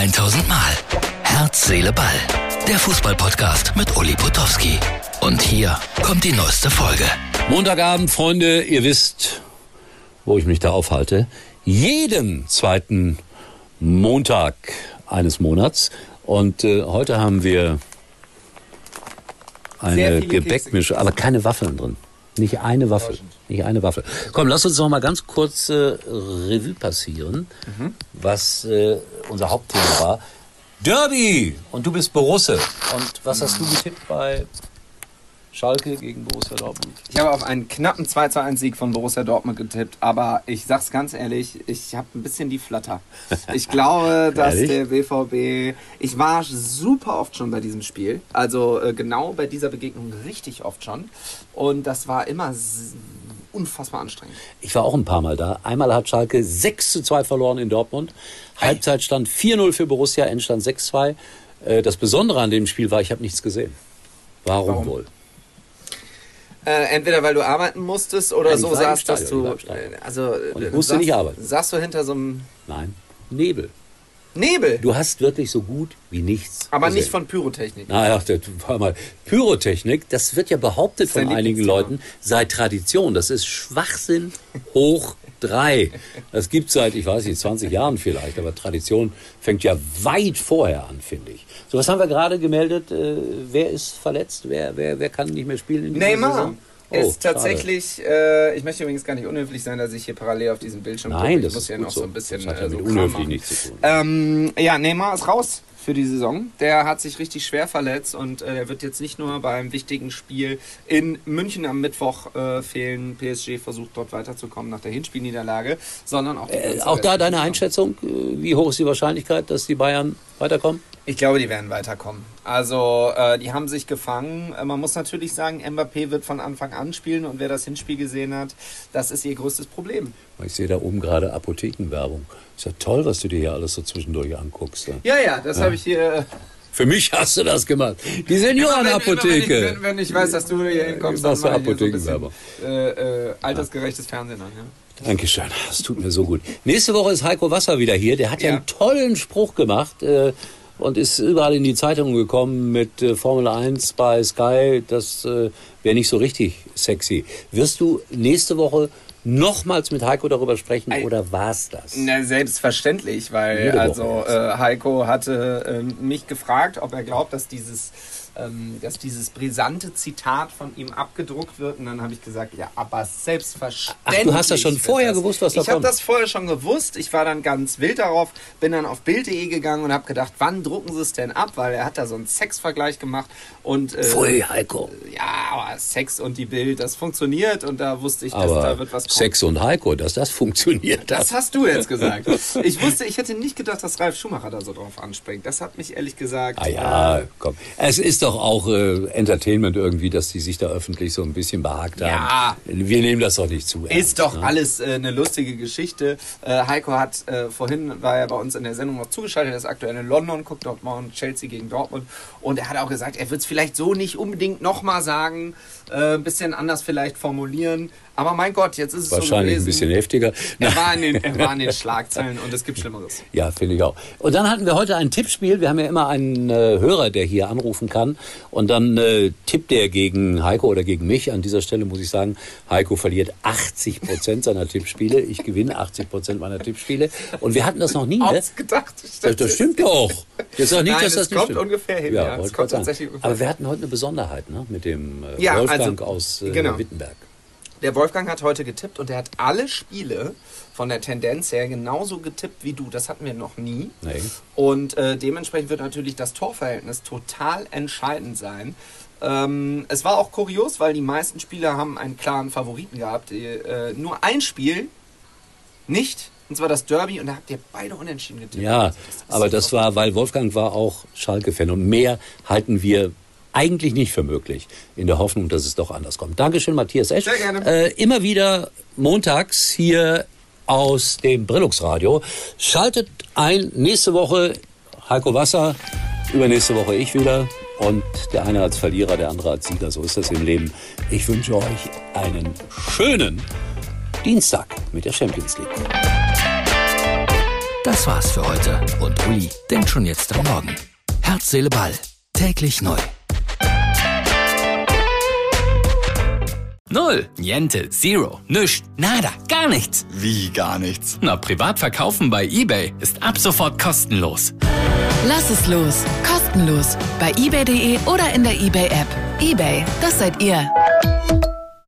1000 Mal. Herz, Seele, Ball. Der Fußballpodcast mit Uli Potowski. Und hier kommt die neueste Folge. Montagabend, Freunde, ihr wisst, wo ich mich da aufhalte. Jeden zweiten Montag eines Monats. Und äh, heute haben wir eine Gebäckmische, aber keine Waffeln drin. Nicht eine Waffel. Nicht eine Waffel. Komm, lass uns noch mal ganz kurz äh, Revue passieren, mhm. was äh, unser Hauptthema war. Derby! Und du bist Borusse. Und was hast du getippt bei Schalke gegen Borussia Dortmund? Ich habe auf einen knappen 2-2-1-Sieg von Borussia Dortmund getippt, aber ich sag's ganz ehrlich, ich habe ein bisschen die Flatter. Ich glaube, dass der BVB. Ich war super oft schon bei diesem Spiel. Also äh, genau bei dieser Begegnung richtig oft schon. Und das war immer unfassbar anstrengend. Ich war auch ein paar Mal da. Einmal hat Schalke 6 zu 2 verloren in Dortmund. Halbzeitstand 4-0 für Borussia, Endstand 6-2. Äh, das Besondere an dem Spiel war, ich habe nichts gesehen. Warum, Warum? wohl? Äh, entweder weil du arbeiten musstest oder Nein, so saßt, dass du. Äh, also, Und ich musste saß, nicht arbeiten. Saßt du hinter so einem. Nein, Nebel. Nebel. Du hast wirklich so gut wie nichts. Aber gesehen. nicht von Pyrotechnik. Naja, war mal. Pyrotechnik, das wird ja behauptet von einigen Leuten, sei Tradition. Das ist Schwachsinn hoch drei. Das gibt es seit, ich weiß nicht, 20 Jahren vielleicht, aber Tradition fängt ja weit vorher an, finde ich. So, was haben wir gerade gemeldet? Äh, wer ist verletzt? Wer, wer, wer kann nicht mehr spielen in Neymar. Saison? Oh, ist tatsächlich, äh, ich möchte übrigens gar nicht unhöflich sein, dass ich hier parallel auf diesem Bildschirm Nein, gucke. Ich muss ja noch so ein bisschen das hat ja äh, so unhöflich nichts zu tun. Ähm, ja, Neymar ist raus für die Saison. Der hat sich richtig schwer verletzt und äh, er wird jetzt nicht nur beim wichtigen Spiel in München am Mittwoch äh, fehlen. PSG versucht dort weiterzukommen nach der Hinspielniederlage, sondern auch. Äh, auch da deine Einschätzung, wie hoch ist die Wahrscheinlichkeit, dass die Bayern weiterkommen? Ich glaube, die werden weiterkommen. Also, äh, die haben sich gefangen. Äh, man muss natürlich sagen, Mbappé wird von Anfang an spielen und wer das Hinspiel gesehen hat, das ist ihr größtes Problem. Ich sehe da oben gerade Apothekenwerbung. Ist ja toll, was du dir hier alles so zwischendurch anguckst. Ja, ja, ja das ja. habe ich hier. Äh, Für mich hast du das gemacht. Die Seniorenapotheke. Wenn, wenn, wenn, ich weiß, dass du hier hinkommst, dann mach Apothekenwerbung. So äh, äh, altersgerechtes Fernsehen an, ja. Dankeschön, das tut mir so gut. Nächste Woche ist Heiko Wasser wieder hier. Der hat ja, ja einen tollen Spruch gemacht. Äh, und ist überall in die Zeitungen gekommen mit äh, Formel 1 bei Sky. Das äh, wäre nicht so richtig sexy. Wirst du nächste Woche nochmals mit Heiko darüber sprechen oder war es das? Na, selbstverständlich, weil also äh, Heiko hatte äh, mich gefragt, ob er glaubt, dass dieses ähm, dass dieses brisante Zitat von ihm abgedruckt wird. Und dann habe ich gesagt, ja, aber selbstverständlich. Ach, du hast das schon vorher das. gewusst, was da ich kommt? Ich habe das vorher schon gewusst. Ich war dann ganz wild darauf, bin dann auf Bild.de gegangen und habe gedacht, wann drucken sie es denn ab? Weil er hat da so einen Sexvergleich gemacht. Und, äh, Pfui, Heiko. Ja, aber Sex und die Bild, das funktioniert. Und da wusste ich, dass aber da wird was kommen. Sex und Heiko, dass das funktioniert. Das hast du jetzt gesagt. ich wusste, ich hätte nicht gedacht, dass Ralf Schumacher da so drauf anspringt. Das hat mich ehrlich gesagt... Ah ja, äh, komm. Es ist doch doch auch äh, Entertainment irgendwie, dass die sich da öffentlich so ein bisschen behagt haben. Ja. Wir nehmen das doch nicht zu. Ernst, ist doch ne? alles äh, eine lustige Geschichte. Äh, Heiko hat äh, vorhin, war er bei uns in der Sendung noch zugeschaltet, er ist aktuell in London, guckt dort morgen Chelsea gegen Dortmund und er hat auch gesagt, er wird es vielleicht so nicht unbedingt nochmal sagen, äh, ein bisschen anders vielleicht formulieren, aber mein Gott, jetzt ist es Wahrscheinlich so ein bisschen heftiger. Er war, in den, er war in den Schlagzeilen und es gibt Schlimmeres. Ja, finde ich auch. Und dann hatten wir heute ein Tippspiel. Wir haben ja immer einen äh, Hörer, der hier anrufen kann. Und dann äh, tippt er gegen Heiko oder gegen mich. An dieser Stelle muss ich sagen, Heiko verliert 80 Prozent seiner Tippspiele. Ich gewinne 80 Prozent meiner Tippspiele. Und wir hatten das noch nie. Ne? Ausgedacht. Das, das stimmt doch. Das auch nicht, Nein, dass das, das kommt stimmt. ungefähr hin. Ja, ja, kommt tatsächlich ungefähr. Aber wir hatten heute eine Besonderheit ne? mit dem äh, ja, Wolfgang also, aus äh, genau. Wittenberg. Der Wolfgang hat heute getippt und er hat alle Spiele von der Tendenz her genauso getippt wie du. Das hatten wir noch nie. Nee. Und äh, dementsprechend wird natürlich das Torverhältnis total entscheidend sein. Ähm, es war auch kurios, weil die meisten Spieler haben einen klaren Favoriten gehabt. Äh, nur ein Spiel nicht, und zwar das Derby, und da habt ihr beide unentschieden getippt. Ja, das aber das war, weil Wolfgang war auch Schalke-Fan und mehr halten wir eigentlich nicht für möglich, in der Hoffnung, dass es doch anders kommt. Dankeschön, Matthias Esch. Sehr gerne. Äh, immer wieder montags hier aus dem Brillux Radio. Schaltet ein nächste Woche Heiko Wasser, übernächste Woche ich wieder. Und der eine als Verlierer, der andere als Sieger. So ist das im Leben. Ich wünsche euch einen schönen Dienstag mit der Champions League. Das war's für heute. Und Uli denkt schon jetzt am Morgen. Herz, Seele, Ball. Täglich neu. Null, Niente, Zero, Nüscht, Nada, gar nichts. Wie gar nichts? Na, privat verkaufen bei eBay ist ab sofort kostenlos. Lass es los. Kostenlos. Bei eBay.de oder in der eBay-App. eBay, das seid ihr.